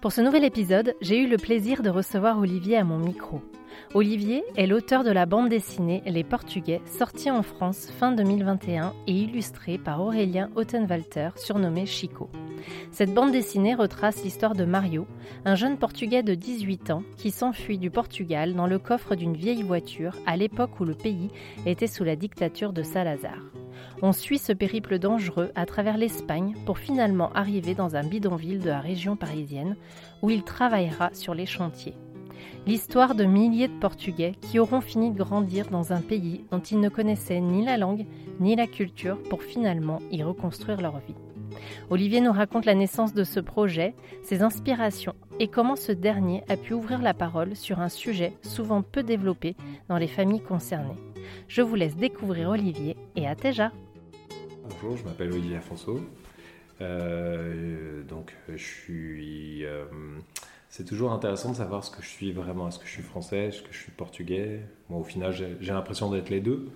Pour ce nouvel épisode, j'ai eu le plaisir de recevoir Olivier à mon micro. Olivier est l'auteur de la bande dessinée Les Portugais, sortie en France fin 2021 et illustrée par Aurélien Ottenwalter, surnommé Chico. Cette bande dessinée retrace l'histoire de Mario, un jeune Portugais de 18 ans qui s'enfuit du Portugal dans le coffre d'une vieille voiture à l'époque où le pays était sous la dictature de Salazar. On suit ce périple dangereux à travers l'Espagne pour finalement arriver dans un bidonville de la région parisienne où il travaillera sur les chantiers. L'histoire de milliers de Portugais qui auront fini de grandir dans un pays dont ils ne connaissaient ni la langue ni la culture pour finalement y reconstruire leur vie. Olivier nous raconte la naissance de ce projet, ses inspirations et comment ce dernier a pu ouvrir la parole sur un sujet souvent peu développé dans les familles concernées. Je vous laisse découvrir Olivier et à Teja. Bonjour, je m'appelle Olivier Afonso. Euh, donc, je suis. Euh, c'est toujours intéressant de savoir ce que je suis vraiment. Est-ce que je suis français? Est-ce que je suis portugais? Moi, au final, j'ai l'impression d'être les deux.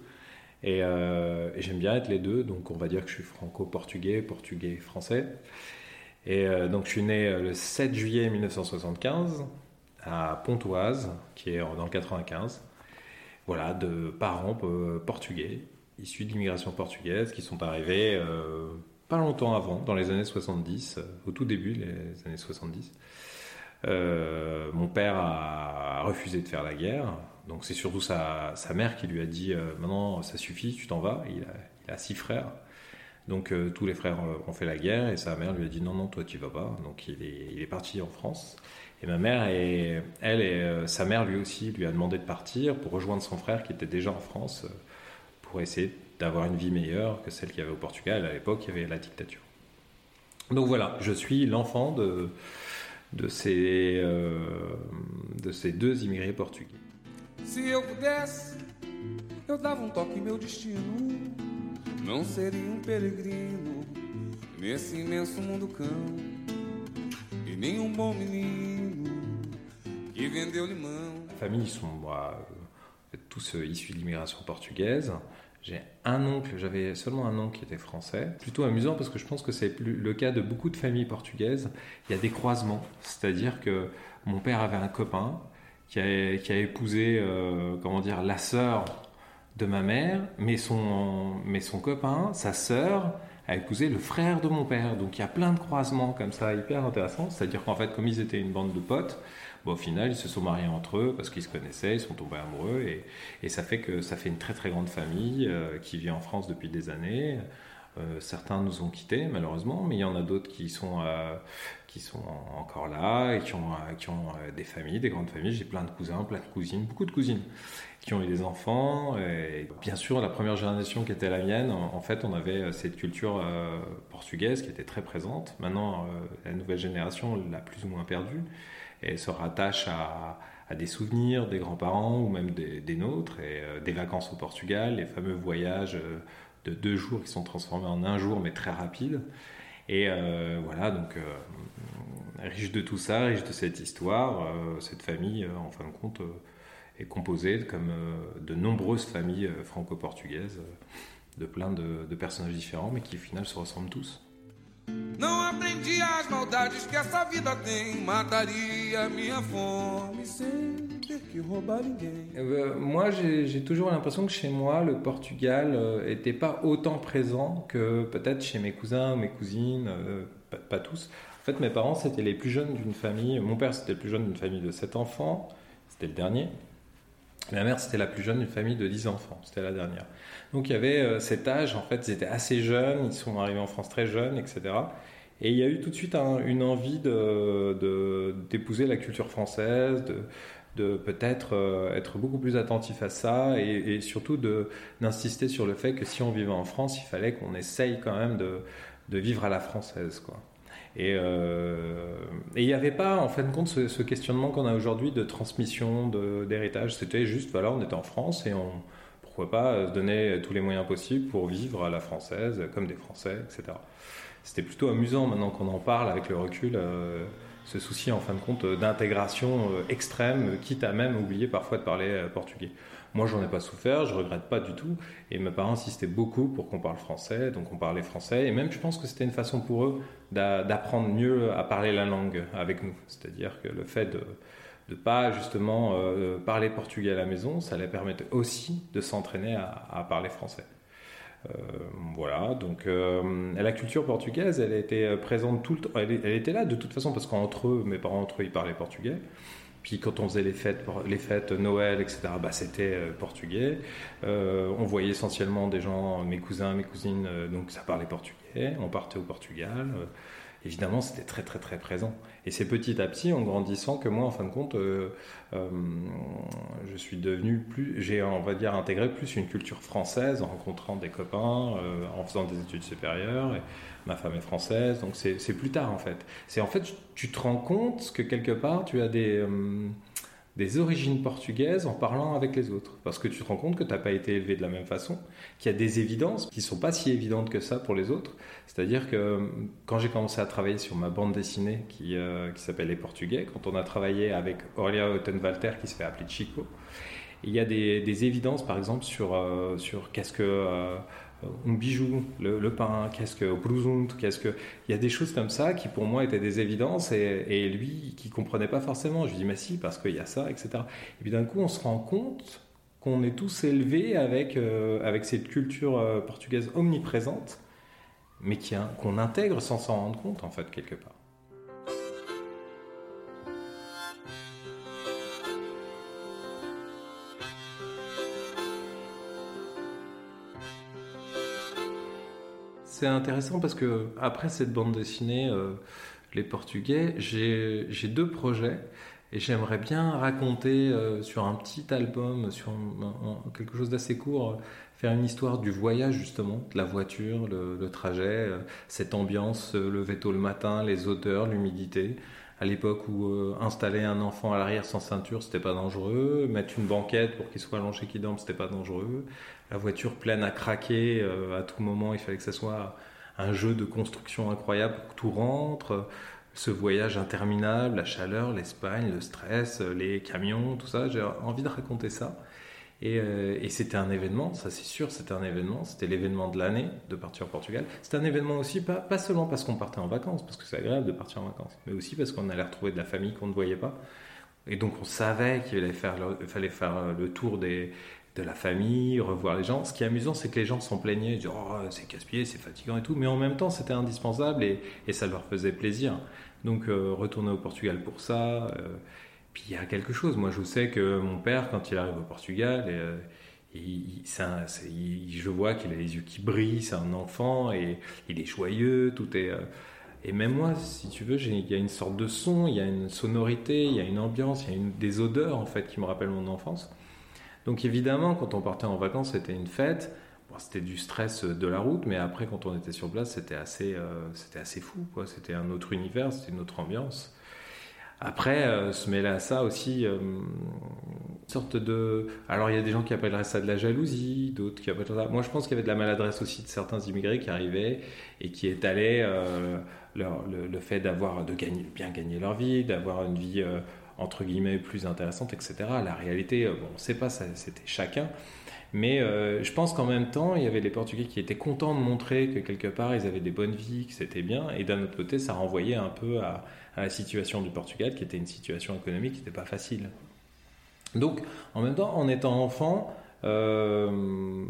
Euh, et, j'aime bien être les deux, donc on va dire que je suis franco-portugais, portugais-français. Et euh, donc je suis né euh, le 7 juillet 1975 à Pontoise, qui est dans le 95. Voilà, de parents portugais, issus de l'immigration portugaise, qui sont arrivés pas longtemps avant, dans les années 70, au tout début des années 70. Mon père a refusé de faire la guerre, donc c'est surtout sa, mère qui lui a dit euh, maintenant ça suffit, tu t'en vas. Il a, six frères. Donc euh, tous les frères euh, ont fait la guerre et sa mère lui a dit non non toi tu vas pas. Donc il est, parti en France. Et ma mère elle et sa mère lui aussi lui a demandé de partir pour rejoindre son frère qui était déjà en France pour essayer d'avoir une vie meilleure que celle qu'il y avait au Portugal. À l'époque il y avait la dictature. Donc voilà, je suis l'enfant de, de, ces, de ces deux immigrés portugais. Se eu pudesse, eu dava um toque meu destino. Não seria um peregrino nesse immenso mundo cão. E nem um bom menino qui vendeu limão. La famille, ils sont moi, tous euh, issus de l'immigration portugaise. J'ai un oncle, j'avais seulement un oncle qui était français. Plutôt amusant parce que je pense que c'est le cas de beaucoup de familles portugaises. Il y a des croisements, c'est-à-dire que mon père avait un copain qui a, épousé, euh, comment dire, la sœur de ma mère, mais son, mais son copain, sa sœur, a épousé le frère de mon père. Donc il y a plein de croisements comme ça, hyper intéressants. C'est-à-dire qu'en fait, comme ils étaient une bande de potes, bon, au final, ils se sont mariés entre eux parce qu'ils se connaissaient, ils sont tombés amoureux. Et, et, ça fait que ça fait une très très grande famille euh, qui vit en France depuis des années. Euh, certains nous ont quittés malheureusement, mais il y en a d'autres qui sont qui sont encore là et qui ont, euh, qui ont euh, des familles, des grandes familles. J'ai plein de cousins, plein de cousines, beaucoup de cousines qui ont eu des enfants. Et bien sûr, la première génération qui était la mienne, en, fait, on avait euh, cette culture portugaise qui était très présente. Maintenant, la nouvelle génération l'a plus ou moins perdue et se rattache à, des souvenirs des grands-parents ou même des, nôtres et des vacances au Portugal, les fameux voyages de deux jours qui sont transformés en un jour mais très rapides. Et euh, voilà, donc euh, riche de tout ça, riche de cette histoire, euh, cette famille, en fin de compte, est composée, comme de nombreuses familles franco-portugaises, de plein de, de personnages différents, mais qui au final se ressemblent tous. Não aprendi as maldades que essa vida tem. Mataria minha fome sem ter que roubar ninguém. Euh, moi, j'ai toujours l'impression que chez moi, le Portugal n'était euh, pas autant présent que peut-être chez mes cousins ou mes cousines, euh, pas, pas, tous. En fait, mes parents, c'était les plus jeunes d'une famille. Mon père, c'était le plus jeune d'une famille de 7 enfants. C'était le dernier. Ma mère, c'était la plus jeune d'une famille de 10 enfants, c'était la dernière. Donc il y avait euh, cet âge, en fait, ils étaient assez jeunes, ils sont arrivés en France très jeunes, etc. Et il y a eu tout de suite une envie d'épouser de, la culture française, de, de peut-être euh, être beaucoup plus attentif à ça et, surtout d'insister sur le fait que si on vivait en France, il fallait qu'on essaye quand même de, de, vivre à la française. Quoi. Et euh, il n'y avait pas, en fin de compte, ce, questionnement qu'on a aujourd'hui de transmission, d'héritage. C'était juste, voilà, on était en France et on, pourquoi pas, se donner tous les moyens possibles pour vivre à la française, comme des Français, etc. C'était plutôt amusant maintenant qu'on en parle avec le recul. Euh, ce souci en fin de compte d'intégration euh, extrême, quitte à même oublier parfois de parler euh, portugais. Moi, j'en ai pas souffert, je regrette pas du tout. Et mes parents insistaient beaucoup pour qu'on parle français, donc on parlait français. Et même, je pense que c'était une façon pour eux d'apprendre mieux à parler la langue avec nous. C'est-à-dire que le fait de ne pas justement euh, parler portugais à la maison, ça les permettait aussi de s'entraîner à, parler français. Euh, voilà, donc euh, la culture portugaise, elle était présente tout le temps. Elle, était là de toute façon parce qu'entre eux, mes parents entre eux, ils parlaient portugais. Puis quand on faisait les fêtes, les fêtes Noël, etc., bah, c'était portugais. on voyait essentiellement des gens, mes cousins, mes cousines, donc ça parlait portugais. On partait au Portugal évidemment, c'était très très très présent. Et c'est petit à petit, en grandissant, que moi, en fin de compte, euh, euh, je suis devenu plus, j'ai, on va dire, intégré plus une culture française en rencontrant des copains, euh, en faisant des études supérieures. Et ma femme est française, donc c'est, plus tard en fait. C'est en fait, tu te rends compte que quelque part, tu as des des origines portugaises en parlant avec les autres. Parce que tu te rends compte que tu n'as pas été élevé de la même façon, qu'il y a des évidences qui ne sont pas si évidentes que ça pour les autres. C'est-à-dire que quand j'ai commencé à travailler sur ma bande dessinée qui, euh, qui s'appelle Les Portugais, quand on a travaillé avec Aurélia Ottenwalter qui se fait appeler Chico, il y a des, des évidences par exemple sur, euh, sur qu'est-ce que... Euh, un bijou, le, pain, qu'est-ce que qu'est-ce que il y a des choses comme ça qui pour moi étaient des évidences et, lui qui comprenait pas forcément. Je lui dis mais si parce qu'il y a ça, etc. Et puis d'un coup on se rend compte qu'on est tous élevés avec euh, avec cette culture euh, portugaise omniprésente, mais qu'on intègre sans s'en rendre compte en fait quelque part. C'est intéressant parce que après cette bande dessinée, euh, Les Portugais, j'ai deux projets et j'aimerais bien raconter euh, sur un petit album, sur quelque chose d'assez court, faire une histoire du voyage justement, de la voiture, le, trajet, euh, cette ambiance, lever tôt le matin, les odeurs, l'humidité. À l'époque où installer un enfant à l'arrière sans ceinture, c'était pas dangereux. Mettre une banquette pour qu'il soit allongé, qu'il dorme, c'était pas dangereux la voiture pleine à craquer euh, à tout moment. Il fallait que ce soit un jeu de construction incroyable pour que tout rentre. Ce voyage interminable, la chaleur, l'Espagne, le stress, les camions, tout ça. J'ai envie de raconter ça. Et, euh, c'était un événement, ça c'est sûr, c'était un événement. C'était l'événement de l'année de partir au Portugal. C'était un événement aussi, pas, pas seulement parce qu'on partait en vacances, parce que c'est agréable de partir en vacances, mais aussi parce qu'on allait retrouver de la famille qu'on ne voyait pas. Et donc on savait qu'il fallait faire fallait faire le tour des, de la famille, revoir les gens. Ce qui est amusant, c'est que les gens s'en plaignaient, oh, c'est casse-pied, c'est fatigant et tout, mais en même temps, c'était indispensable et, ça leur faisait plaisir. Donc, euh, retourner au Portugal pour ça. Euh, puis il y a quelque chose. Moi, je sais que mon père, quand il arrive au Portugal, euh, je vois qu'il a les yeux qui brillent, c'est un enfant et il est joyeux, tout est. et même moi, si tu veux, il y a une sorte de son, il y a une sonorité, il y a une ambiance, il y a une, des odeurs en fait qui me rappellent mon enfance. Donc évidemment, quand on partait en vacances, c'était une fête. c'était du stress de la route, mais après, quand on était sur place, c'était assez, euh, c'était assez fou. C'était un autre univers, c'était une autre ambiance. Après, euh, se mêler à ça aussi, euh, une sorte de. Alors, il y a des gens qui appelleraient ça de la jalousie, d'autres qui appelleraient ça. Moi, je pense qu'il y avait de la maladresse aussi de certains immigrés qui arrivaient et qui étalaient le, le, fait d'avoir de gagner, bien gagner leur vie, d'avoir une vie entre guillemets plus intéressante, etc. La réalité, euh, bon, on ne sait pas, c'était chacun. Mais euh, je pense qu'en même temps, il y avait les Portugais qui étaient contents de montrer que quelque part, ils avaient des bonnes vies, que c'était bien. Et d'un autre côté, ça renvoyait un peu à, la situation du Portugal, qui était une situation économique qui n'était pas facile. Donc, en même temps, en étant enfant, euh,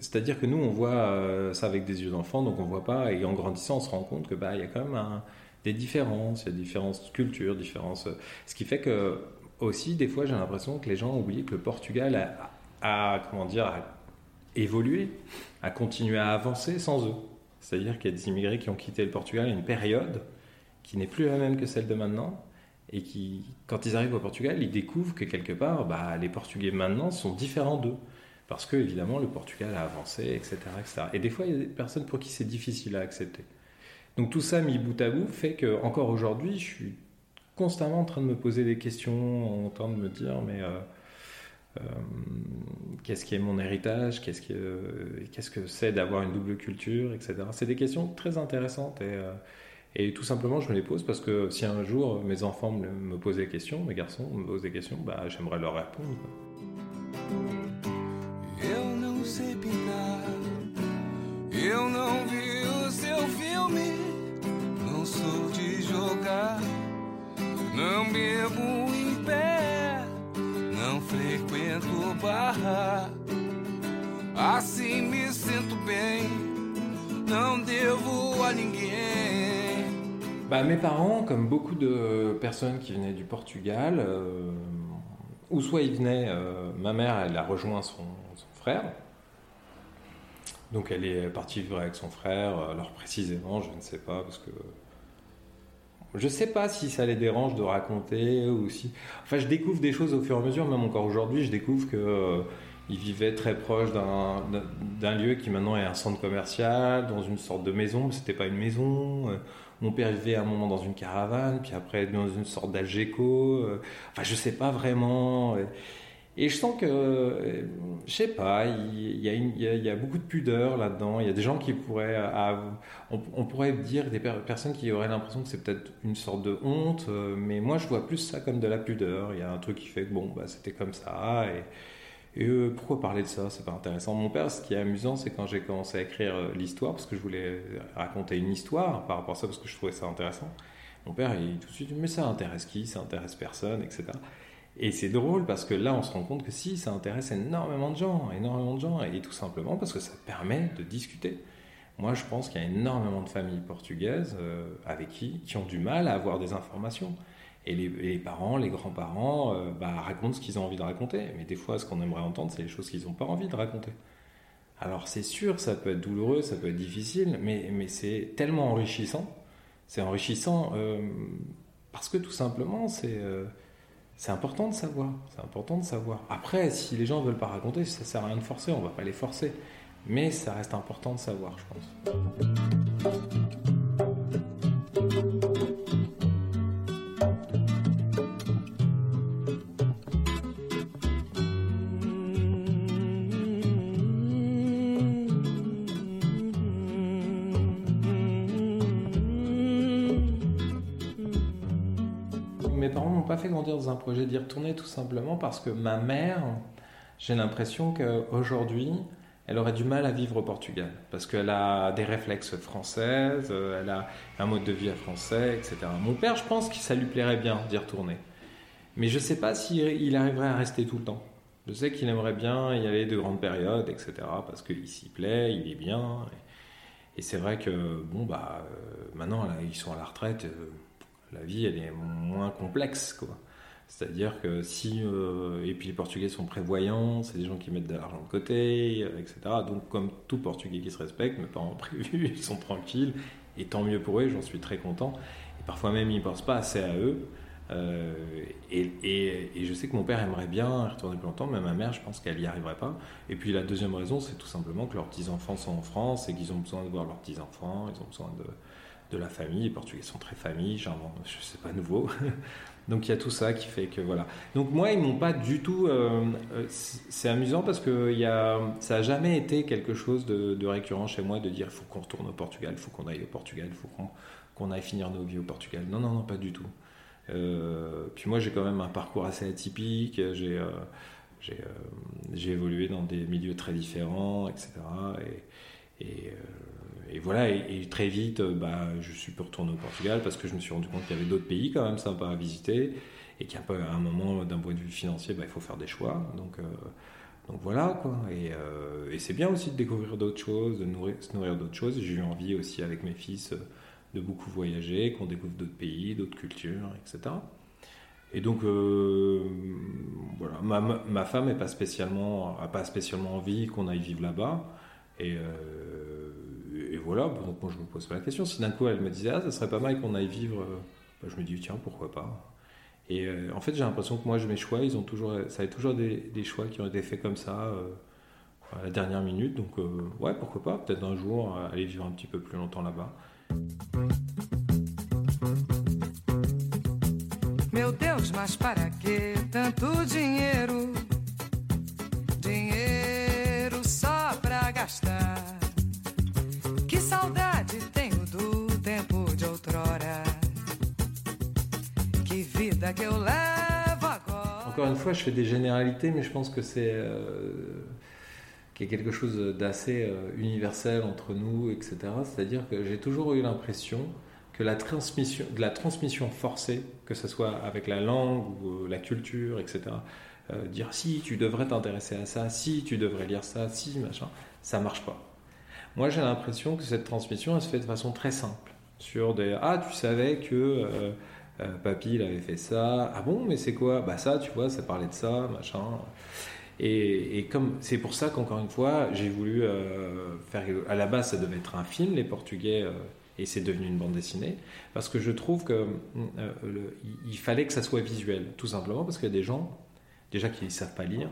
c'est-à-dire que nous, on voit ça avec des yeux d'enfant, donc on voit pas, et en grandissant, on se rend compte que bah, il y a quand même un, des différences, il y a différentes cultures, différences. Ce qui fait que aussi, des fois, j'ai l'impression que les gens ont oublié que le Portugal a, comment dire, a évolué, a continué à avancer sans eux. C'est-à-dire qu'il y a des immigrés qui ont quitté le Portugal à une période qui n'est plus la même que celle de maintenant et qui, quand ils arrivent au Portugal, ils découvrent que quelque part, bah, les Portugais maintenant sont différents d'eux. Parce que, évidemment, le Portugal a avancé, etc., etc. Et des fois, il y a des personnes pour qui c'est difficile à accepter. Donc tout ça mis bout à bout fait que encore aujourd'hui, je suis constamment en train de me poser des questions, en train de me dire, mais euh, euh, qu'est-ce qui est mon héritage Qu'est-ce que qu'est-ce que c'est d'avoir une double culture, etc. C'est des questions très intéressantes et euh, et tout simplement, je me les pose parce que si un jour mes enfants me, posent des questions, mes garçons me posent des questions, bah, j'aimerais leur répondre. Bah, mes parents, comme beaucoup de personnes qui venaient du Portugal, euh, ou soit ils venaient, euh, ma mère, elle a rejoint son, frère, donc elle est partie vivre avec son frère, alors précisément, je ne sais pas, parce que je sais pas si ça les dérange de raconter ou si. Enfin, je découvre des choses au fur et à mesure, même encore aujourd'hui, je découvre que euh, vivaient très proche d'un lieu qui maintenant est un centre commercial, dans une sorte de maison, mais c'était pas une maison. Mon père vivait à un moment dans une caravane, puis après dans une sorte d'Algeco. Euh, enfin, je sais pas vraiment. Et je sens que, euh, je sais pas, il y, a beaucoup de pudeur là-dedans. Il y a des gens qui pourraient, on, pourrait dire des personnes qui auraient l'impression que c'est peut-être une sorte de honte, euh, mais moi je vois plus ça comme de la pudeur. Il y a un truc qui fait que bon, bah, c'était comme ça. Et, et euh, pourquoi parler de ça? C'est pas intéressant. Mon père, ce qui est amusant, c'est quand j'ai commencé à écrire l'histoire, parce que je voulais raconter une histoire par rapport à ça, parce que je trouvais ça intéressant. Mon père, il tout de suite Mais ça intéresse qui? Ça intéresse personne, etc. Et c'est drôle parce que là, on se rend compte que si, ça intéresse énormément de gens, énormément de gens, et tout simplement parce que ça permet de discuter. Moi, je pense qu'il y a énormément de familles portugaises euh, avec qui, qui ont du mal à avoir des informations. Et les, parents, les grands-parents euh, bah, racontent ce qu'ils ont envie de raconter. Mais des fois, ce qu'on aimerait entendre, c'est les choses qu'ils n'ont pas envie de raconter. Alors c'est sûr, ça peut être douloureux, ça peut être difficile, mais, mais c'est tellement enrichissant. C'est enrichissant euh, parce que tout simplement, c'est c'est important de savoir. C'est important de savoir. Après, si les gens ne veulent pas raconter, ça sert à rien de forcer, on ne va pas les forcer. Mais ça reste important de savoir, je pense. Un projet d'y retourner tout simplement parce que ma mère, j'ai l'impression qu'aujourd'hui, elle aurait du mal à vivre au Portugal parce qu'elle a des réflexes françaises, euh, elle a un mode de vie français, etc. Mon père, je pense que ça lui plairait bien d'y retourner. Mais je ne sais pas s'il arriverait à rester tout le temps. Je sais qu'il aimerait bien y aller de grandes périodes, etc. Parce qu'il s'y plaît, il est bien. Et, c'est vrai que, bon, bah, euh, maintenant, ils sont à la retraite. Euh, la vie elle est moins complexe quoi. C'est-à-dire que si euh, et puis les Portugais sont prévoyants, c'est des gens qui mettent de l'argent de côté, euh, etc. Donc comme tout Portugais qui se respecte, mes parents prévus, ils sont tranquilles et tant mieux pour eux, j'en suis très content. Et parfois même ils ne pensent pas assez à eux. Euh, et, et, je sais que mon père aimerait bien retourner plus longtemps, mais ma mère, je pense qu'elle n'y arriverait pas. Et puis la deuxième raison, c'est tout simplement que leurs petits-enfants sont en France et qu'ils ont besoin de voir leurs petits-enfants, ils ont besoin de, de la famille. Les Portugais sont très famille, genre, je sais pas nouveau. Donc il y a tout ça qui fait que voilà. Donc moi ils m'ont pas du tout. Euh, euh, c'est amusant parce que y a, ça a jamais été quelque chose de, récurrent chez moi de dire faut qu'on retourne au Portugal, faut qu'on aille au Portugal, faut qu'on aille finir nos vies au Portugal. Non non non pas du tout. Euh, puis moi j'ai quand même un parcours assez atypique. J'ai j'ai évolué dans des milieux très différents, etc. Et, et et voilà, et, très vite, euh, bah, je suis pu retourner au Portugal parce que je me suis rendu compte qu'il y avait d'autres pays quand même sympas à visiter et qu'à un moment, d'un point de vue financier, bah, il faut faire des choix. Donc, euh, donc voilà, quoi. Euh, et, c'est bien aussi de découvrir d'autres choses, de se nourrir d'autres choses. J'ai eu envie aussi avec mes fils de beaucoup voyager, qu'on découvre d'autres pays, d'autres cultures, etc. Et donc, voilà, ma, ma femme n'a pas, spécialement, pas spécialement envie qu'on aille vivre là-bas. Et voilà, donc moi je me pose pas la question. Si d'un coup elle me disait, ah, ça serait pas mal qu'on aille vivre, bah, je me dis, tiens, pourquoi pas. Et en fait, j'ai l'impression que moi, mes choix, ils ont toujours, ça a toujours des, des, choix qui ont été faits comme ça à la dernière minute. Donc, ouais, pourquoi pas, peut-être un jour aller vivre un petit peu plus longtemps là-bas. Encore une fois, je fais des généralités, mais je pense que c'est. Euh, qu'il y a quelque chose d'assez euh, universel entre nous, etc. C'est-à-dire que j'ai toujours eu l'impression que la transmission, la transmission forcée, que ce soit avec la langue ou euh, la culture, etc., dire si tu devrais t'intéresser à ça, si tu devrais lire ça, si machin, ça marche pas. Moi j'ai l'impression que cette transmission elle se fait de façon très simple. Sur des ah tu savais que papy il avait fait ça, ah bon mais c'est quoi? Bah ça tu vois ça parlait de ça machin. Et, comme c'est pour ça qu'encore une fois j'ai voulu faire à la base ça devait être un film les Portugais et c'est devenu une bande dessinée, parce que je trouve qu'il euh, il fallait que ça soit visuel, tout simplement parce qu'il y a des gens, déjà qui ne savent pas lire,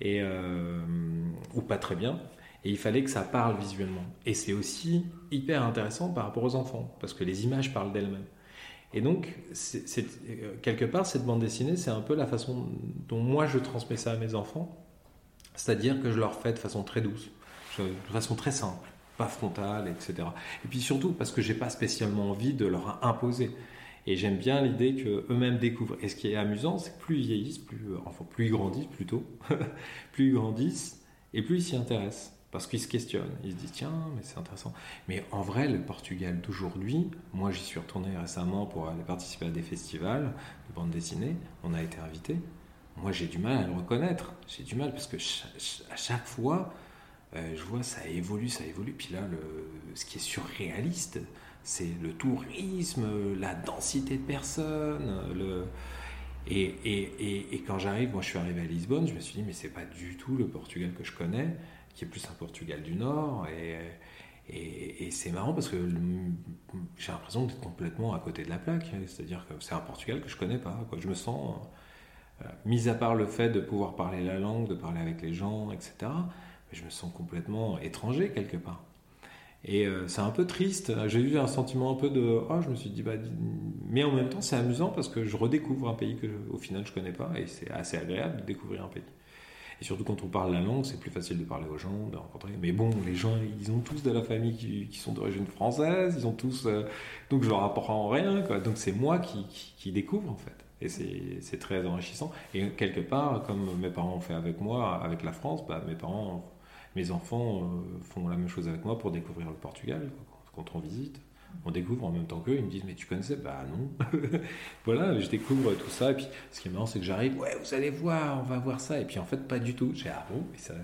et, euh, ou pas très bien, et il fallait que ça parle visuellement. Et c'est aussi hyper intéressant par rapport aux enfants, parce que les images parlent d'elles-mêmes. Et donc, euh, quelque part, cette bande dessinée, c'est un peu la façon dont moi je transmets ça à mes enfants, c'est-à-dire que je leur fais de façon très douce, de façon très simple pas frontale, etc. Et puis surtout parce que j'ai pas spécialement envie de leur imposer. Et j'aime bien l'idée qu'eux-mêmes découvrent. Et ce qui est amusant, c'est que plus ils vieillissent, plus, euh, enfin plus ils grandissent plutôt, plus ils grandissent et plus ils s'y intéressent. Parce qu'ils se questionnent. Ils se disent, tiens, mais c'est intéressant. Mais en vrai, le Portugal d'aujourd'hui, moi j'y suis retourné récemment pour aller participer à des festivals de bande dessinée. On a été invité. Moi j'ai du mal à le reconnaître. J'ai du mal parce que à chaque fois, euh, je vois ça évolue, ça évolue. Puis là, le, ce qui est surréaliste, c'est le tourisme, la densité de personnes. Le... Et, quand j'arrive, moi je suis arrivé à Lisbonne, je me suis dit, mais c'est pas du tout le Portugal que je connais, qui est plus un Portugal du Nord. Et, c'est marrant parce que j'ai l'impression d'être complètement à côté de la plaque. C'est-à-dire que c'est un Portugal que je connais pas. Je me sens, euh, mis à part le fait de pouvoir parler la langue, de parler avec les gens, etc je me sens complètement étranger quelque part. Et euh, c'est un peu triste. J'ai eu un sentiment un peu de. Oh, je me suis dit, bah, mais en même temps, c'est amusant parce que je redécouvre un pays que, au final, je connais pas et c'est assez agréable de découvrir un pays. Et surtout quand on parle la langue, c'est plus facile de parler aux gens, de rencontrer. Mais bon, les gens, ils ont tous de la famille qui, sont d'origine française, ils ont tous. Euh, donc je leur apprends rien. Donc c'est moi qui, qui, découvre en fait. Et c'est très enrichissant. Et quelque part, comme mes parents ont fait avec moi, avec la France, bah, mes parents mes enfants euh, font la même chose avec moi pour découvrir le Portugal quand on visite. On découvre en même temps qu'eux, ils me disent mais tu connaissais? Bah non. voilà, je découvre tout ça et puis ce qui est marrant c'est que j'arrive, ouais vous allez voir, on va voir ça et puis en fait pas du tout. J'ai ah bon, mais ça...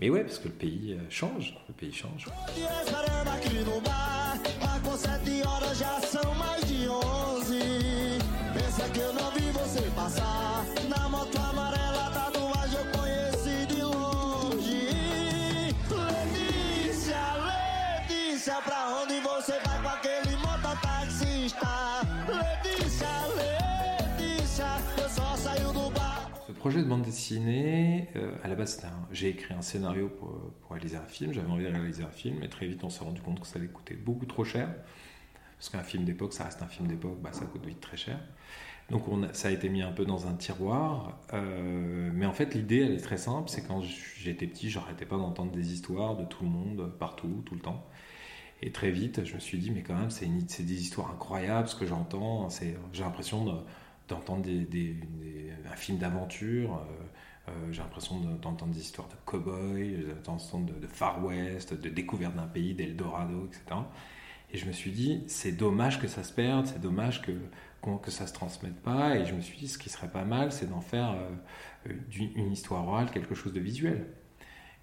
Mais ouais, parce que le pays euh, change, le pays change. Projet de bande dessinée, euh, à la base, j'ai écrit un scénario pour, réaliser un film. J'avais envie de réaliser un film, mais très vite, on s'est rendu compte que ça allait coûter beaucoup trop cher. Parce qu'un film d'époque, ça reste un film d'époque, bah, ça coûte vite très cher. Donc on ça a été mis un peu dans un tiroir. Euh, mais en fait, l'idée, elle est très simple. C'est quand j'étais petit, j'arrêtais pas d'entendre des histoires de tout le monde, partout, tout le temps. Et très vite, je me suis dit, mais quand même, c'est des histoires incroyables, ce que j'entends. J'ai l'impression de d'entendre des, un film d'aventure. Euh, euh, j'ai l'impression d'entendre des histoires de cow-boys, d'entendre de, de, Far West, de découverte d'un pays, d'Eldorado, etc. Et je me suis dit, c'est dommage que ça se perde, c'est dommage que, que ça se transmette pas. Et je me suis dit, ce qui serait pas mal, c'est d'en faire euh, une histoire orale, quelque chose de visuel.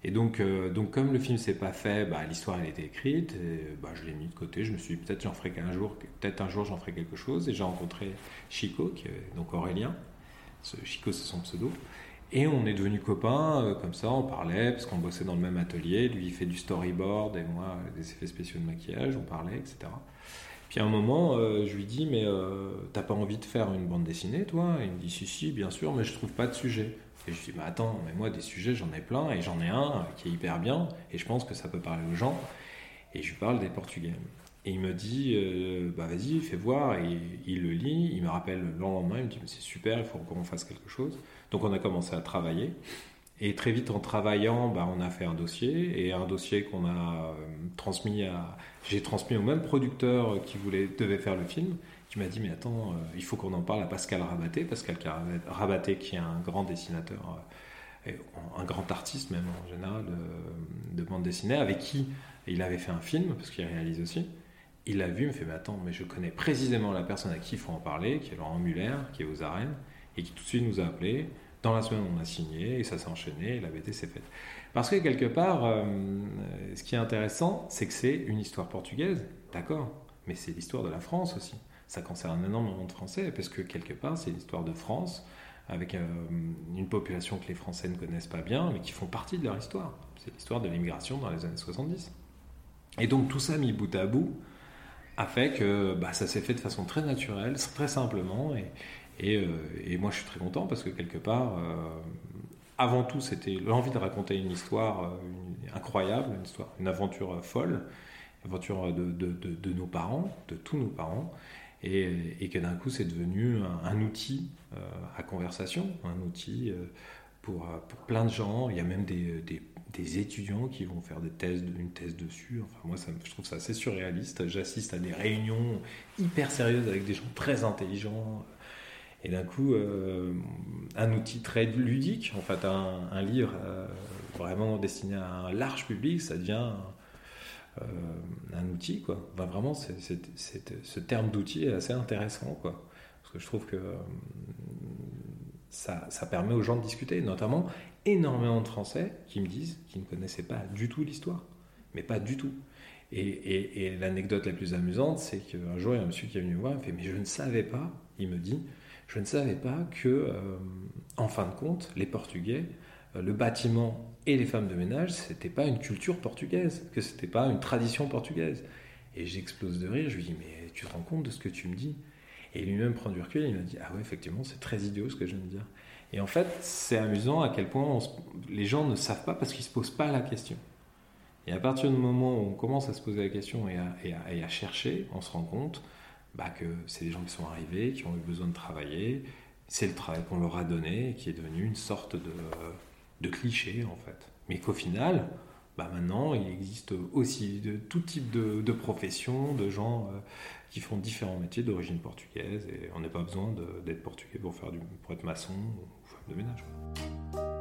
Et donc, euh, donc comme le film s'est pas fait, bah, l'histoire elle était écrite, bah, je l'ai mis de côté. Je me suis dit peut-être j'en ferai qu'un jour, peut-être un jour j'en ferai quelque chose. Et j'ai rencontré Chico, qui est donc Aurélien. Chico c'est son pseudo. Et on est devenus copains, comme ça, on parlait, parce qu'on bossait dans le même atelier. Lui, il fait du storyboard et moi, des effets spéciaux de maquillage, on parlait, etc. Puis à un moment, je lui dis, mais t'as pas envie de faire une bande dessinée, toi? Il me dit, si, si, bien sûr, mais je trouve pas de sujet. Et je dis, mais attends, mais moi, des sujets, j'en ai plein, et j'en ai un qui est hyper bien, et je pense que ça peut parler aux gens. Et je lui parle des Portugais. Et il me dit, euh, bah vas-y, fais voir. Et il le lit, il me rappelle le lendemain, il me dit, c'est super, il faut qu'on fasse quelque chose. Donc on a commencé à travailler. Et très vite, en travaillant, bah, on a fait un dossier. Et un dossier qu'on a euh, transmis à. J'ai transmis au même producteur qui voulait, devait faire le film, qui m'a dit Mais attends, euh, il faut qu'on en parle à Pascal Rabaté. Pascal Rabaté, qui est un grand dessinateur, un grand artiste même en général de bande dessinée, avec qui il avait fait un film, parce qu'il réalise aussi. Il l'a vu, il me fait Mais attends, mais je connais précisément la personne à qui il faut en parler, qui est Laurent Muller, qui est aux arènes, et qui tout de suite nous a appelés. Dans la semaine, on a signé, et ça s'est enchaîné, et la BT s'est faite. Parce que quelque part, euh, ce qui est intéressant, c'est que c'est une histoire portugaise, d'accord, mais c'est l'histoire de la France aussi. Ça concerne énormément de Français, parce que quelque part, c'est l'histoire de France, avec euh, une population que les Français ne connaissent pas bien, mais qui font partie de leur histoire. C'est l'histoire de l'immigration dans les années 70. Et donc tout ça mis bout à bout a fait que bah, ça s'est fait de façon très naturelle, très simplement. Et, euh, moi je suis très content parce que quelque part, euh, avant tout, c'était l'envie de raconter une histoire incroyable, une, histoire, une aventure folle, une aventure de, nos parents, de tous nos parents. Et, et que d'un coup c'est devenu un, outil à conversation, un outil pour, pour plein de gens. Il y a même des, étudiants qui vont faire des thèses, une thèse dessus. Enfin, moi, je trouve ça assez surréaliste. J'assiste à des réunions hyper sérieuses avec des gens très intelligents. Et d'un coup, euh, un outil très ludique, en fait, un, livre euh, vraiment destiné à un large public, ça devient euh, un outil, quoi. vraiment, ce terme d'outil est assez intéressant, quoi. Parce que je trouve que ça, ça, permet aux gens de discuter, notamment énormément de Français qui me disent qu'ils ne connaissaient pas du tout l'histoire, mais pas du tout. Et, l'anecdote la plus amusante, c'est qu'un jour, il y a un monsieur qui est venu me voir, il me fait, mais je ne savais pas, il me dit, je ne savais pas que, euh, en fin de compte, les Portugais, euh, le bâtiment et les femmes de ménage, c'était pas une culture portugaise, que c'était pas une tradition portugaise. Et j'explose de rire, je lui dis, mais tu te rends compte de ce que tu me dis? Et lui-même prend du recul, et il m'a dit, ah ouais, effectivement, c'est très idiot ce que je viens de dire. Et en fait, c'est amusant à quel point les gens ne savent pas parce qu'ils se posent pas la question. Et à partir du moment où on commence à se poser la question et à, chercher, on se rend compte bah, que c'est des gens qui sont arrivés, qui ont eu besoin de travailler. C'est le travail qu'on leur a donné qui est devenu une sorte de, de cliché en fait. Mais qu'au final, bah maintenant, il existe aussi de tout type de, de professions, de gens euh, qui font différents métiers d'origine portugaise et on n'a pas besoin d'être portugais pour, faire du, pour être maçon ou femme de ménage.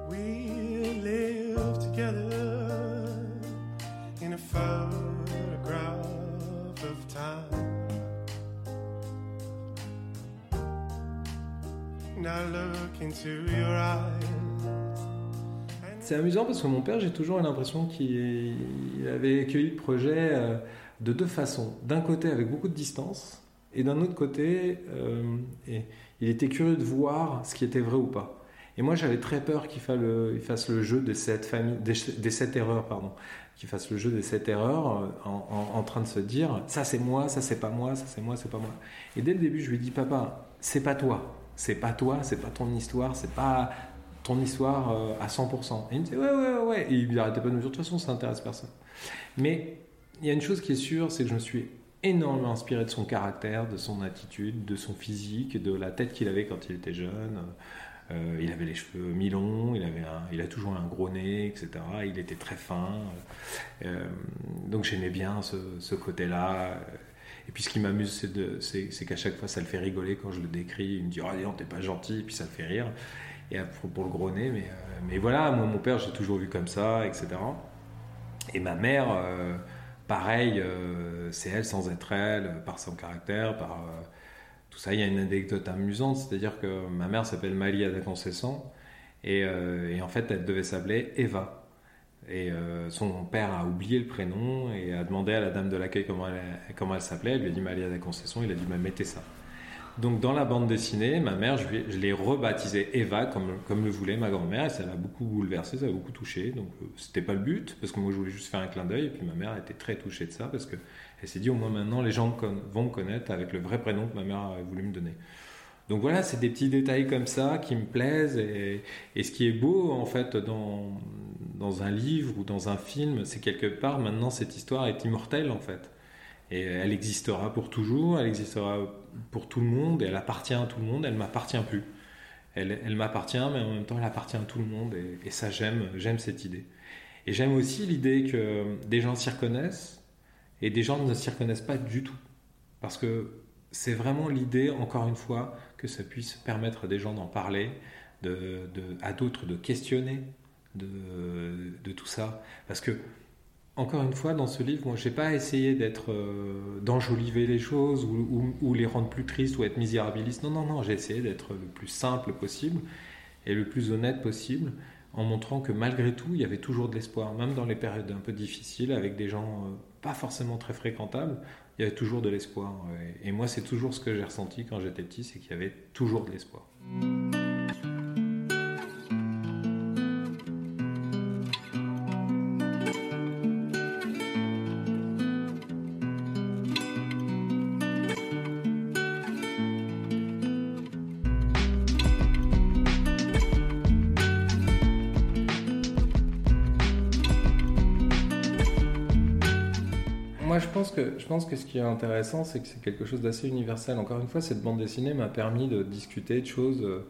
We live together in a photograph of time. Now look into your eyes. C'est amusant parce que mon père, j'ai toujours l'impression qu'il avait accueilli le projet. Euh, de deux façons. D'un côté avec beaucoup de distance, et d'un autre côté, euh, il était curieux de voir ce qui était vrai ou pas. Et moi, j'avais très peur qu'il fasse le jeu de cette famille, des, sept erreurs, pardon, qu'il fasse le jeu des sept erreurs, euh, en, train de se dire, ça c'est moi, ça c'est pas moi, ça c'est moi, c'est pas moi. Et dès le début, je lui dis, papa, c'est pas toi, c'est pas toi, c'est pas ton histoire, c'est pas ton histoire euh, à 100%. Et il me dit, ouais, ouais, ouais, et il arrêtait pas de me dire, de toute façon, ça intéresse personne. Mais il y a une chose qui est sûre, c'est que je me suis énormément inspiré de son caractère, de son attitude, de son physique, de la tête qu'il avait quand il était jeune. Euh, il avait les cheveux mi-longs, il, il a toujours un gros nez, etc. Il était très fin. Euh, donc j'aimais bien ce, côté-là. Et puis ce qui m'amuse, c'est qu'à chaque fois, ça le fait rigoler quand je le décris. Il me dit Oh, non, t'es pas gentil, et puis ça le fait rire. Et pour, le gros nez, mais, euh, mais voilà, moi, mon père, j'ai toujours vu comme ça, etc. Et ma mère Pareil, euh, c'est elle sans être elle, par son caractère, par euh, tout ça. Il y a une anecdote amusante, c'est-à-dire que ma mère s'appelle Malia da Concession et, euh, en fait elle devait s'appeler Eva. Et son père a oublié le prénom et a demandé à la dame de l'accueil comment elle, comment elle s'appelait. Elle lui a dit Malia da Concession, il a dit bah, mettez ça. Donc dans la bande dessinée, ma mère, je, l'ai rebaptisée Eva comme, comme le voulait ma grand-mère et ça l'a beaucoup bouleversé, ça l'a beaucoup touché. Donc euh, c'était pas le but parce que moi je voulais juste faire un clin d'œil et puis ma mère était très touchée de ça parce que elle s'est dit au moins maintenant les gens vont me connaître avec le vrai prénom que ma mère a voulu me donner. Donc voilà, c'est des petits détails comme ça qui me plaisent et, et ce qui est beau en fait dans, dans un livre ou dans un film, c'est quelque part maintenant cette histoire est immortelle en fait. Et elle existera pour toujours, elle existera pour tout le monde, et elle appartient à tout le monde, elle m'appartient plus. Elle, elle m'appartient, mais en même temps, elle appartient à tout le monde, et, ça, j'aime, j'aime cette idée. Et j'aime aussi l'idée que des gens s'y reconnaissent, et des gens ne s'y reconnaissent pas du tout. Parce que c'est vraiment l'idée, encore une fois, que ça puisse permettre à des gens d'en parler, de, de, à d'autres de questionner de, de, tout ça. Parce que encore une fois, dans ce livre, moi, j'ai pas essayé d'être euh, d'enjoliver les choses ou, les rendre plus tristes ou être misérabiliste. Non, non, non, j'ai essayé d'être le plus simple possible et le plus honnête possible, en montrant que malgré tout, il y avait toujours de l'espoir, même dans les périodes un peu difficiles, avec des gens euh, pas forcément très fréquentables, il y avait toujours de l'espoir. et moi, c'est toujours ce que j'ai ressenti quand j'étais petit, c'est qu'il y avait toujours de l'espoir. Que ce qui est intéressant, c'est que c'est quelque chose d'assez universel. Encore une fois, cette bande dessinée m'a permis de discuter de choses, euh,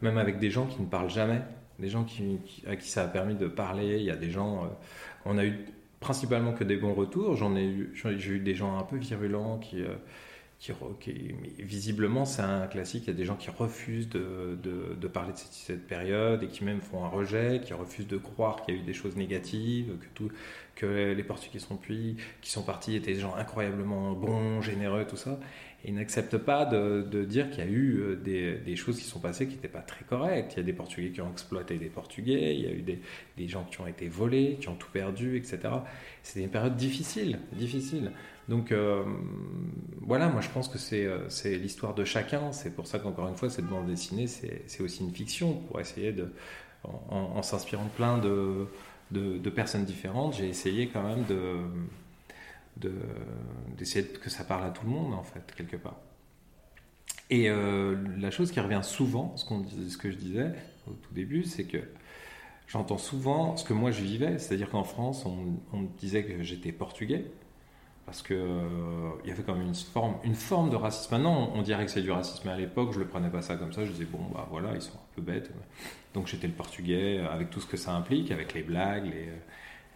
même avec des gens qui ne parlent jamais, des gens qui, à qui ça a permis de parler. Il y a des gens, euh, on a eu principalement que des bons retours. J'en ai eu, j'ai eu des gens un peu virulents qui, euh, qui, visiblement, c'est un classique. Il y a des gens qui refusent de, parler de cette, période et qui même font un rejet, qui refusent de croire qu'il y a eu des choses négatives, que, tout, les Portugais sont, qui sont partis étaient des gens incroyablement bons, généreux, tout ça. Et ils n'acceptent pas de, dire qu'il y a eu euh, des, choses qui sont passées qui n'étaient pas très correctes. Il y a des Portugais qui ont exploité des Portugais, il y a eu des, des gens qui ont été volés, qui ont tout perdu, etc. C'était une période difficile, difficile. Donc euh, voilà, moi je pense que euh, c'est l'histoire de chacun. C'est pour ça qu'encore une fois, cette bande dessinée, c'est aussi une fiction pour essayer de, en, s'inspirant de plein de, personnes différentes, j'ai essayé quand même de d'essayer que ça parle à tout le monde en fait quelque part. Et euh, la chose qui revient souvent, ce, qu'on ce que je disais au tout début, c'est que j'entends souvent ce que moi je vivais, c'est-à-dire qu'en France, on, on, me disait que j'étais portugais, parce qu'il euh, il y avait quand même une forme, de racisme. Maintenant, on, dirait que c'est du racisme. Mais à l'époque, je ne le prenais pas ça comme ça. Je disais, bon, bah voilà, ils sont un peu bêtes. Donc j'étais le portugais, avec tout ce que ça implique, avec les blagues,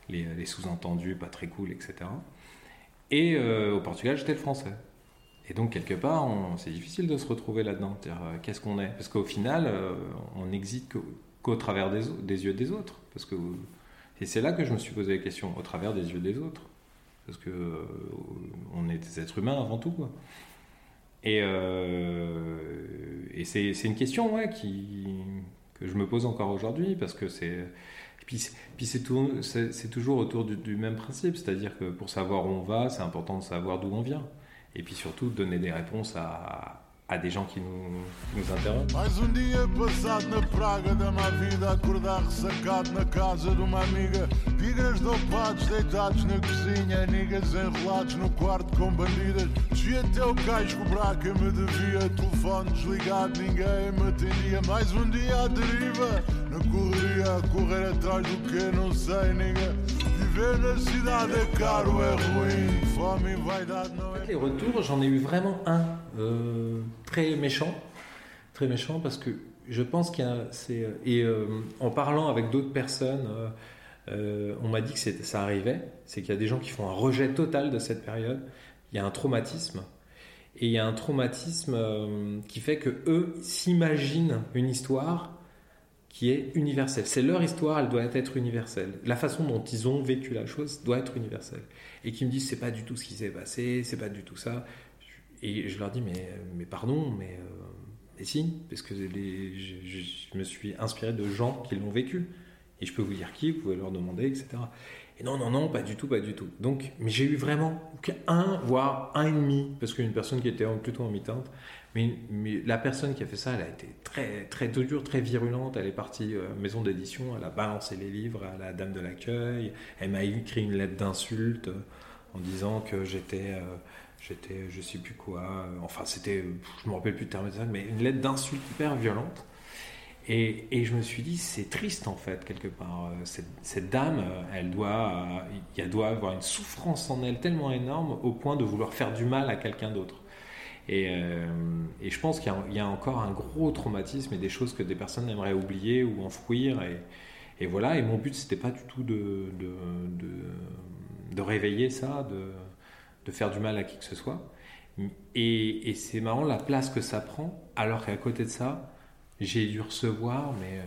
les, les, sous-entendus pas très cool, etc. Et euh, au Portugal, j'étais le français. Et donc, quelque part, c'est difficile de se retrouver là-dedans. Euh, qu'est-ce qu'on est? Parce qu'au final, on n'existe qu'au travers des, yeux des autres. Que, et c'est là que je me suis posé la question, au travers des yeux des autres parce que euh, on est des êtres humains avant tout. Quoi. Et, euh, c'est, une question que je me pose encore aujourd'hui, parce que c'est. Puis, c'est, toujours autour du, du même principe, c'est-à-dire que pour savoir où on va, c'est important de savoir d'où on vient. Et puis surtout, donner des réponses à, há des gens qui nous, nous. Mais um dia passado na praga da má vida, acordar ressacado na casa de uma amiga. Pigas dopados deitados na cozinha, niggas enrolados no quarto com bandidas. Desvi até o cais cobrar quem me devia. Telefone desligado, ninguém me atendia. Mais um dia à deriva, na correria, a correr atrás do que não sei, nigga. Les retours, j'en ai eu vraiment un. Euh très méchant, très méchant parce que je pense qu'il y a c'est et euh, en parlant avec d'autres personnes, euh, euh, on m'a dit que ça arrivait, c'est qu'il y a des gens qui font un rejet total de cette période. Il y a un traumatisme et il y a un traumatisme qui fait que eux s'imaginent une histoire qui est universelle. C'est leur histoire, elle doit être universelle. La façon dont ils ont vécu la chose doit être universelle. Et qui me disent c'est pas du tout ce qui s'est passé, c'est pas du tout ça. Et je leur dis, mais, mais pardon, mais, euh, si, parce que je, me suis inspiré de gens qui l'ont vécu. Et je peux vous dire qui, vous pouvez leur demander, etc. Et non, non, non, pas du tout, pas du tout. Donc, mais j'ai eu vraiment qu'un, voire un et demi, parce qu'une personne qui était plutôt en mi-teinte. Mais, la personne qui a fait ça, elle a été très, très dure, très virulente. Elle est partie euh, maison d'édition, elle a balancé les livres à la dame de l'accueil. Elle m'a écrit une lettre d'insulte euh, en disant que j'étais, euh, j'étais, je sais plus quoi. Enfin, c'était, je me rappelle plus de terme mais une lettre d'insulte hyper violente. Et, je me suis dit, c'est triste en fait, quelque part. Euh, cette, dame, euh, elle doit, elle doit avoir une souffrance en elle tellement énorme au point de vouloir faire du mal à quelqu'un d'autre. Et, je pense qu'il y, a encore un gros traumatisme et des choses que des personnes aimeraient oublier ou enfouir. Et, voilà, et mon but, c'était pas du tout de, réveiller ça, de, faire du mal à qui que ce soit. Et, c'est marrant la place que ça prend, alors qu'à côté de ça, j'ai dû recevoir, mais euh,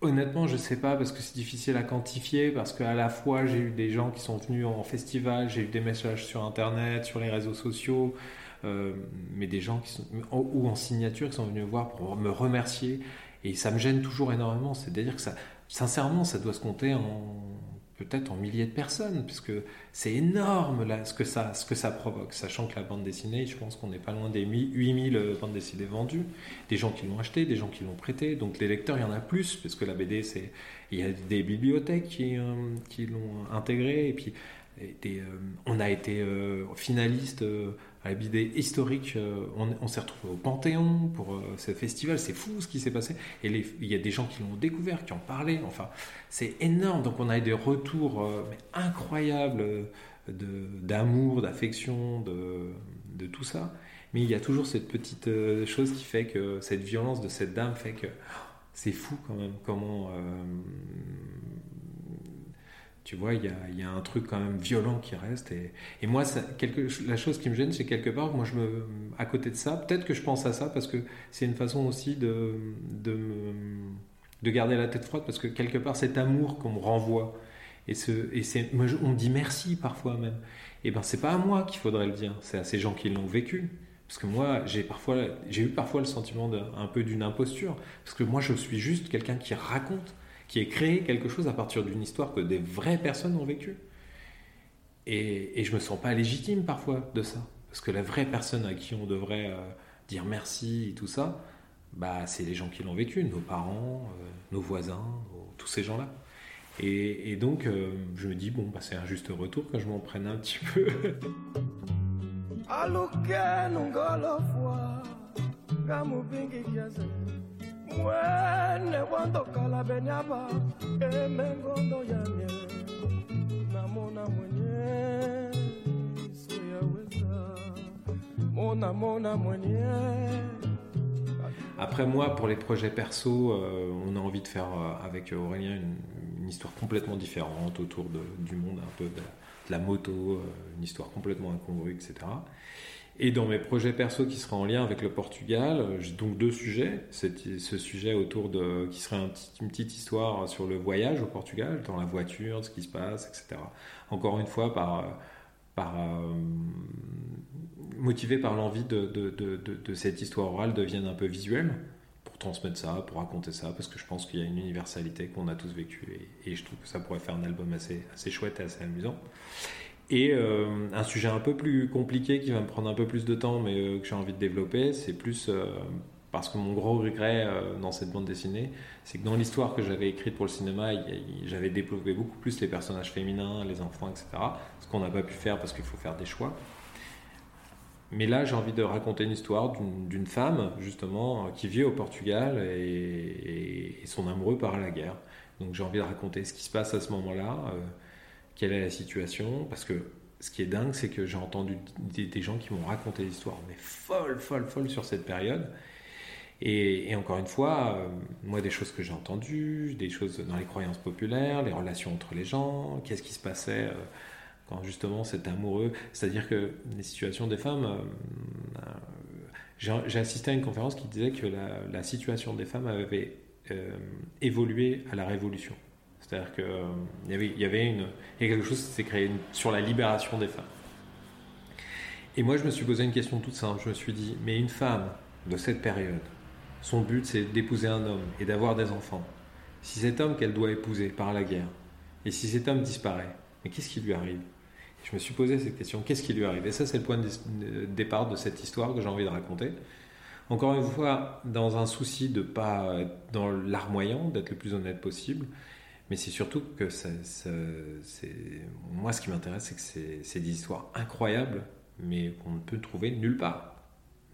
honnêtement, je sais pas parce que c'est difficile à quantifier, parce qu'à la fois j'ai eu des gens qui sont venus en festival, j'ai eu des messages sur Internet, sur les réseaux sociaux, euh, mais des gens qui sont, ou en signature qui sont venus me voir pour me remercier. Et ça me gêne toujours énormément. C'est-à-dire que ça, sincèrement, ça doit se compter en peut-être en milliers de personnes, puisque c'est énorme là, ce, que ça, ce que ça provoque, sachant que la bande dessinée, je pense qu'on n'est pas loin des 8000 euh, bandes dessinées vendues, des gens qui l'ont acheté, des gens qui l'ont prêté, donc les lecteurs, il y en a plus, parce que la BD, c'est, il y a des bibliothèques qui, euh, qui l'ont intégré, et puis euh, on a été finaliste BD historique, euh, on, s'est retrouvé au Panthéon pour euh, ce festival. C'est fou ce qui s'est passé. Et il y a des gens qui l'ont découvert, qui ont parlé. Enfin, c'est énorme. Donc on a eu des retours euh, incroyables d'amour, d'affection, de, tout ça. Mais il y a toujours cette petite chose qui fait que cette violence de cette dame fait que oh, c'est fou quand même comment tu vois, il y a, un truc quand même violent qui reste. Et, moi, la chose qui me gêne, c'est quelque part, moi, je me, à côté de ça, peut-être que je pense à ça parce que c'est une façon aussi de, de, de, garder la tête froide parce que quelque part, cet amour qu'on me renvoie, et, ce, et c'est, on dit merci parfois même, et ben c'est pas à moi qu'il faudrait le dire, c'est à ces gens qui l'ont vécu. Parce que moi, j'ai parfois, j'ai eu parfois le sentiment d'un peu d'une imposture, parce que moi, je suis juste quelqu'un qui raconte qui est créé quelque chose à partir d'une histoire que des vraies personnes ont vécue. Et, et je me sens pas légitime parfois de ça. Parce que la vraie personne à qui on devrait euh, dire merci et tout ça, bah, c'est les gens qui l'ont vécu, nos parents, euh, nos voisins, tous ces gens-là. Et, donc, euh, je me dis, bon, bah, c'est un juste retour que je m'en prenne un petit peu. Après moi, pour les projets perso, euh, on a envie de faire euh, avec Aurélien une, histoire complètement différente autour de, du monde, un peu de, de la moto, euh, une histoire complètement incongrue, etc. Et dans mes projets perso qui seraient en lien avec le Portugal, j'ai donc deux sujets. Ce sujet autour de, qui serait une petite histoire sur le voyage au Portugal, dans la voiture, ce qui se passe, etc. Encore une fois, euh, motivé par l'envie de, cette histoire orale devienne un peu visuelle, pour transmettre ça, pour raconter ça, parce que je pense qu'il y a une universalité qu'on a tous vécue, et, et, je trouve que ça pourrait faire un album assez, assez chouette et assez amusant. Et euh, un sujet un peu plus compliqué qui va me prendre un peu plus de temps, mais euh, que j'ai envie de développer, c'est plus euh, parce que mon gros regret dans cette bande dessinée, c'est que dans l'histoire que j'avais écrite pour le cinéma, j'avais développé beaucoup plus les personnages féminins, les enfants, etc. Ce qu'on n'a pas pu faire parce qu'il faut faire des choix. Mais là, j'ai envie de raconter une histoire d'une femme, justement, qui vit au Portugal et, et, son amoureux part à la guerre. Donc j'ai envie de raconter ce qui se passe à ce moment-là quelle est la situation, parce que ce qui est dingue, c'est que j'ai entendu des, gens qui m'ont raconté l'histoire, mais folle, folle, folle sur cette période. Et, encore une fois, euh, moi, des choses que j'ai entendues, des choses dans les croyances populaires, les relations entre les gens, qu'est-ce qui se passait euh, quand justement c'est amoureux. C'est-à-dire que les situations des femmes, euh, j'ai assisté à une conférence qui disait que la situation des femmes avait évolué à la Révolution. C'est-à-dire qu'il euh, y, avait, quelque chose qui s'est créé sur la libération des femmes. Et moi, je me suis posé une question toute simple. Je me suis dit, mais une femme de cette période, son but, c'est d'épouser un homme et d'avoir des enfants. Si cet homme qu'elle doit épouser part à la guerre, et si cet homme disparaît, mais qu'est-ce qui lui arrive? Je me suis posé cette question, qu'est-ce qui lui arrive? Et ça, c'est le point de départ de cette histoire que j'ai envie de raconter. Encore une fois, dans un souci de pas être dans l'armoyant, d'être le plus honnête possible, mais c'est surtout que ça, moi, ce qui m'intéresse, c'est que c'est des histoires incroyables, mais qu'on ne peut trouver nulle part.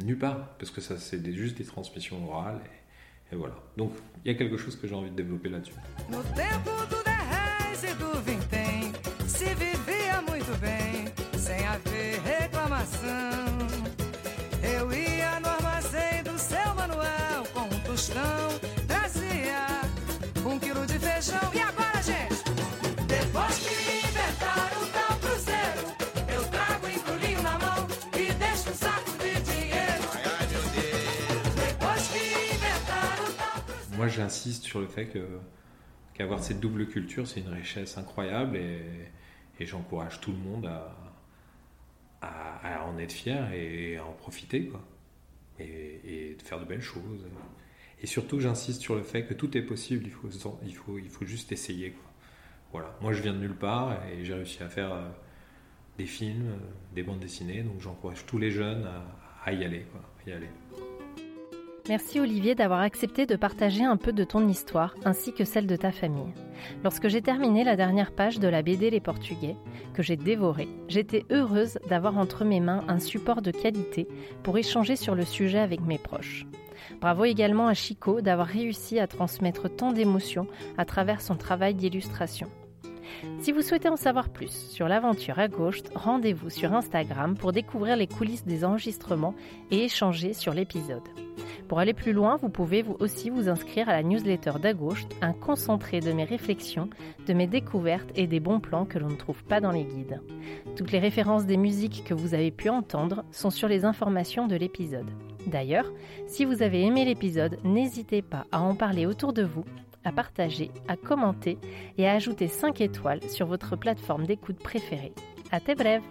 Nulle part, parce que ça, c'est juste des transmissions orales. Et, voilà. Donc, il y a quelque chose que j'ai envie de développer là-dessus. Moi, j'insiste sur le fait qu'avoir cette double culture, c'est une richesse incroyable et, j'encourage tout le monde à, en être fier et à en profiter, quoi. Et, de faire de belles choses. Et surtout, j'insiste sur le fait que tout est possible, il faut, juste essayer. Voilà. Moi, je viens de nulle part et j'ai réussi à faire euh, des films, euh, des bandes dessinées, donc j'encourage tous les jeunes à y aller. Merci Olivier d'avoir accepté de partager un peu de ton histoire ainsi que celle de ta famille. Lorsque j'ai terminé la dernière page de la BD Les Portugais, que j'ai dévorée, j'étais heureuse d'avoir entre mes mains un support de qualité pour échanger sur le sujet avec mes proches. Bravo également à Chico d'avoir réussi à transmettre tant d'émotions à travers son travail d'illustration. Si vous souhaitez en savoir plus sur l'aventure à gauche, rendez-vous sur Instagram pour découvrir les coulisses des enregistrements et échanger sur l'épisode. Pour aller plus loin, vous pouvez vous aussi vous inscrire à la newsletter d'Agauche, un concentré de mes réflexions, de mes découvertes et des bons plans que l'on ne trouve pas dans les guides. Toutes les références des musiques que vous avez pu entendre sont sur les informations de l'épisode. D'ailleurs, si vous avez aimé l'épisode, n'hésitez pas à en parler autour de vous, à partager, à commenter et à ajouter 5 étoiles sur votre plateforme d'écoute préférée. À tes brèves